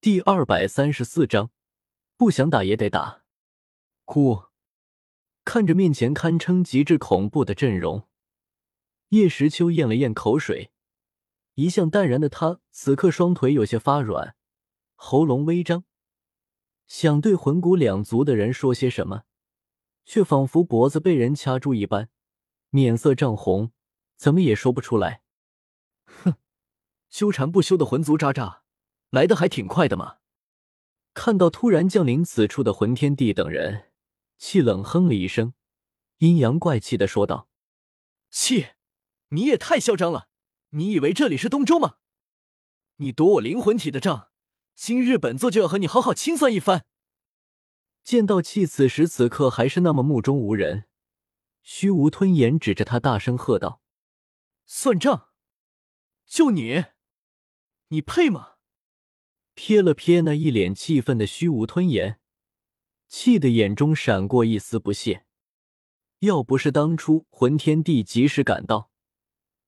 第二百三十四章，不想打也得打。哭，看着面前堪称极致恐怖的阵容，叶时秋咽了咽口水。一向淡然的他，此刻双腿有些发软，喉咙微张，想对魂骨两族的人说些什么，却仿佛脖子被人掐住一般，面色涨红，怎么也说不出来。哼，纠缠不休的魂族渣渣！来的还挺快的嘛！看到突然降临此处的魂天帝等人，气冷哼了一声，阴阳怪气的说道：“气，你也太嚣张了！你以为这里是东周吗？你夺我灵魂体的账，今日本座就要和你好好清算一番。”见到气此时此刻还是那么目中无人，虚无吞炎指着他大声喝道：“算账！就你，你配吗？”瞥了瞥那一脸气愤的虚无吞炎，气的眼中闪过一丝不屑。要不是当初魂天帝及时赶到，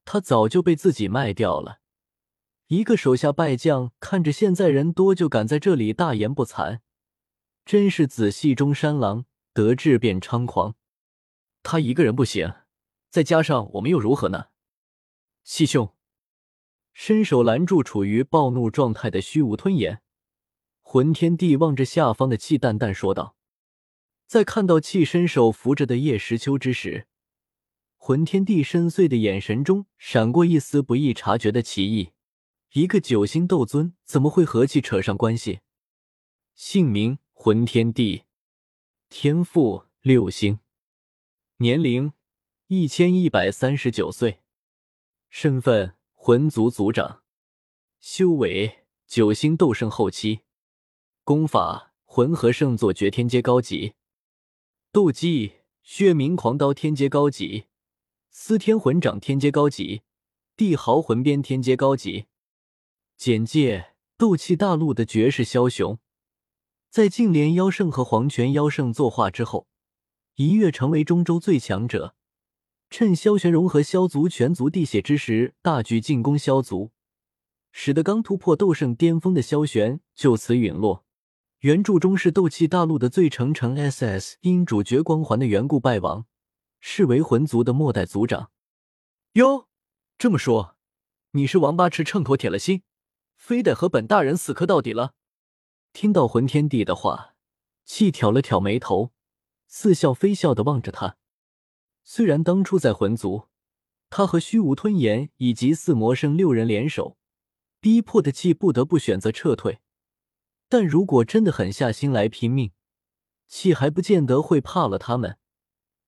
他早就被自己卖掉了。一个手下败将，看着现在人多就敢在这里大言不惭，真是子戏中山狼，得志便猖狂。他一个人不行，再加上我们又如何呢？气兄。伸手拦住处于暴怒状态的虚无吞炎，魂天帝望着下方的气，淡淡说道：“在看到气伸手扶着的叶时秋之时，魂天帝深邃的眼神中闪过一丝不易察觉的奇异。一个九星斗尊怎么会和气扯上关系？姓名：魂天帝，天赋：六星，年龄：一千一百三十九岁，身份。”魂族族长，修为九星斗圣后期，功法魂和圣座绝天阶高级，斗技血冥狂刀天阶高级，司天魂掌天阶高级，帝豪魂鞭天阶高级。简介：斗气大陆的绝世枭雄，在净莲妖圣和黄泉妖圣作化之后，一跃成为中州最强者。趁萧玄融合萧族全族地血之时，大举进攻萧族，使得刚突破斗圣巅峰的萧玄就此陨落。原著中是斗气大陆的最成成 SS，因主角光环的缘故败亡，是为魂族的末代族长。哟，这么说，你是王八吃秤砣铁了心，非得和本大人死磕到底了？听到魂天帝的话，气挑了挑眉头，似笑非笑的望着他。虽然当初在魂族，他和虚无吞炎以及四魔圣六人联手，逼迫的气不得不选择撤退，但如果真的狠下心来拼命，气还不见得会怕了他们。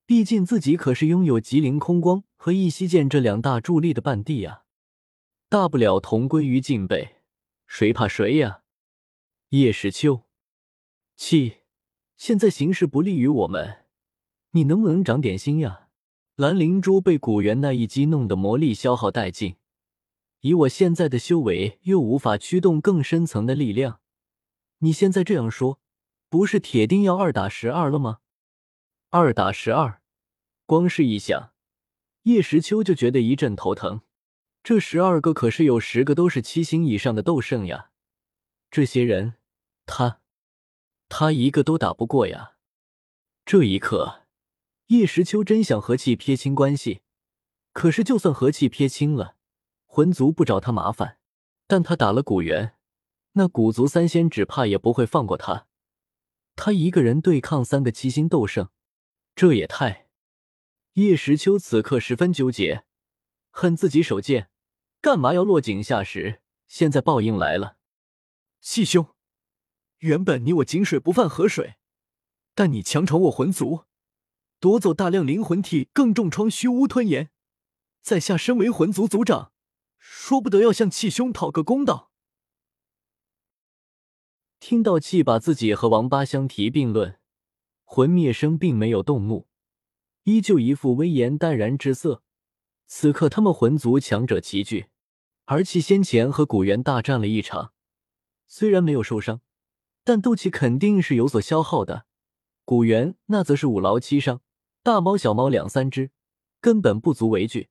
毕竟自己可是拥有极灵空光和一息剑这两大助力的半帝啊，大不了同归于尽呗，谁怕谁呀？叶时秋，气，现在形势不利于我们，你能不能长点心呀？蓝灵珠被古元那一击弄得魔力消耗殆尽，以我现在的修为，又无法驱动更深层的力量。你现在这样说，不是铁定要二打十二了吗？二打十二，光是一想，叶时秋就觉得一阵头疼。这十二个可是有十个都是七星以上的斗圣呀，这些人，他，他一个都打不过呀。这一刻。叶时秋真想和气撇清关系，可是就算和气撇清了，魂族不找他麻烦，但他打了古元，那古族三仙只怕也不会放过他。他一个人对抗三个七星斗圣，这也太……叶时秋此刻十分纠结，恨自己手贱，干嘛要落井下石？现在报应来了。气兄，原本你我井水不犯河水，但你强闯我魂族。夺走大量灵魂体，更重创虚无吞炎，在下身为魂族族长，说不得要向气兄讨个公道。听到气把自己和王八相提并论，魂灭生并没有动怒，依旧一副威严淡然之色。此刻他们魂族强者齐聚，而气先前和古元大战了一场，虽然没有受伤，但斗气肯定是有所消耗的。古元那则是五劳七伤。大猫小猫两三只，根本不足为惧。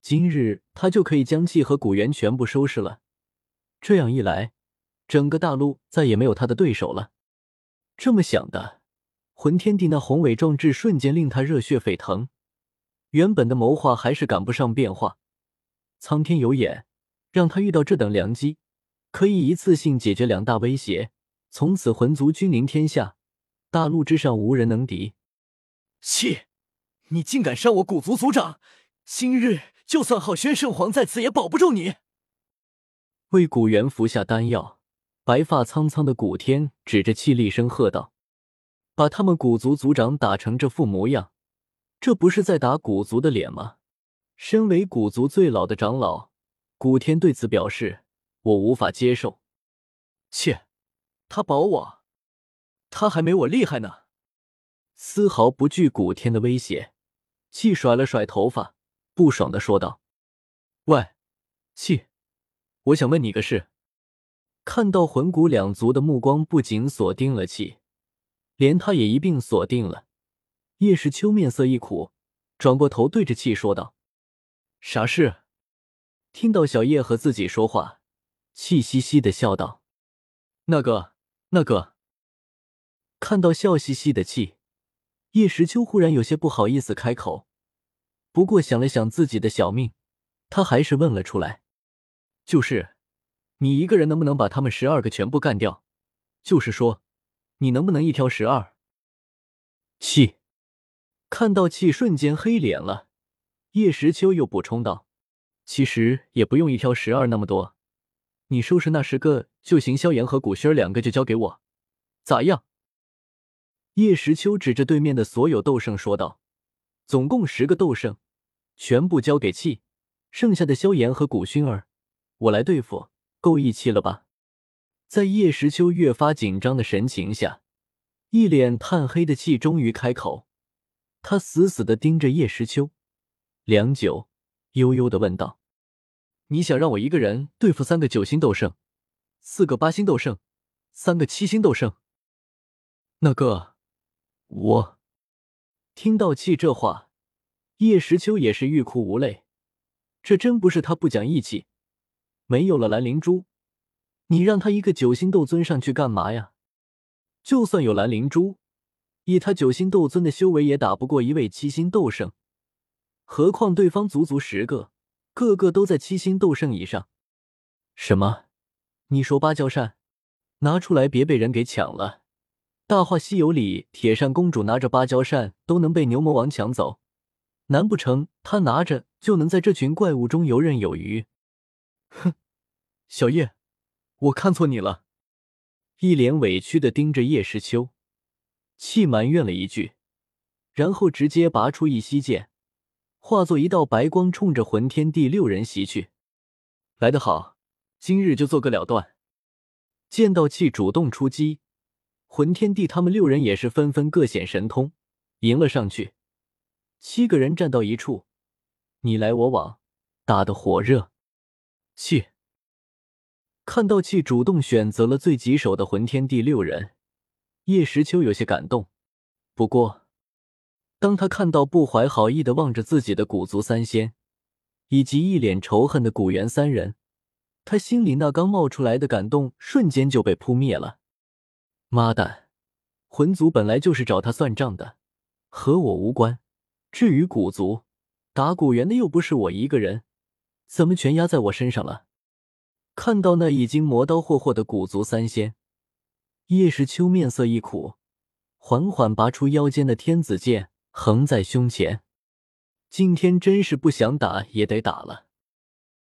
今日他就可以将气和古元全部收拾了。这样一来，整个大陆再也没有他的对手了。这么想的，魂天帝那宏伟壮志瞬间令他热血沸腾。原本的谋划还是赶不上变化，苍天有眼，让他遇到这等良机，可以一次性解决两大威胁，从此魂族君临天下，大陆之上无人能敌。气，你竟敢伤我古族族长！今日就算昊轩圣皇在此，也保不住你。为古元服下丹药，白发苍苍的古天指着气厉声喝道：“把他们古族族长打成这副模样，这不是在打古族的脸吗？”身为古族最老的长老，古天对此表示：“我无法接受。”切，他保我，他还没我厉害呢。丝毫不惧古天的威胁，气甩了甩头发。不爽的说道：“喂，气，我想问你个事。”看到魂骨两族的目光不仅锁定了气，连他也一并锁定了。叶时秋面色一苦，转过头对着气说道：“啥事？”听到小叶和自己说话，气嘻嘻的笑道：“那个，那个。”看到笑嘻嘻的气，叶时秋忽然有些不好意思开口。不过想了想自己的小命，他还是问了出来：“就是，你一个人能不能把他们十二个全部干掉？就是说，你能不能一挑十二？”气，看到气瞬间黑脸了。叶时秋又补充道：“其实也不用一挑十二那么多，你收拾那十个就行。萧炎和古轩两个就交给我，咋样？”叶时秋指着对面的所有斗圣说道：“总共十个斗圣。”全部交给气，剩下的萧炎和古薰儿，我来对付，够义气了吧？在叶时秋越发紧张的神情下，一脸炭黑的气终于开口。他死死的盯着叶时秋，良久，悠悠的问道：“你想让我一个人对付三个九星斗圣，四个八星斗圣，三个七星斗圣？”那个，我听到气这话。叶时秋也是欲哭无泪，这真不是他不讲义气。没有了蓝灵珠，你让他一个九星斗尊上去干嘛呀？就算有蓝灵珠，以他九星斗尊的修为，也打不过一位七星斗圣。何况对方足足十个，个个都在七星斗圣以上。什么？你说芭蕉扇？拿出来，别被人给抢了。《大话西游》里，铁扇公主拿着芭蕉扇都能被牛魔王抢走。难不成她拿着就能在这群怪物中游刃有余？哼，小叶，我看错你了。一脸委屈的盯着叶时秋，气埋怨了一句，然后直接拔出一息剑，化作一道白光，冲着魂天地六人袭去。来得好，今日就做个了断。见到气主动出击，魂天地他们六人也是纷纷各显神通，迎了上去。七个人站到一处，你来我往，打得火热。气看到气主动选择了最棘手的魂天地六人，叶时秋有些感动。不过，当他看到不怀好意的望着自己的古族三仙，以及一脸仇恨的古元三人，他心里那刚冒出来的感动瞬间就被扑灭了。妈蛋，魂族本来就是找他算账的，和我无关。至于古族，打古元的又不是我一个人，怎么全压在我身上了？看到那已经磨刀霍霍的古族三仙，叶时秋面色一苦，缓缓拔出腰间的天子剑，横在胸前。今天真是不想打也得打了。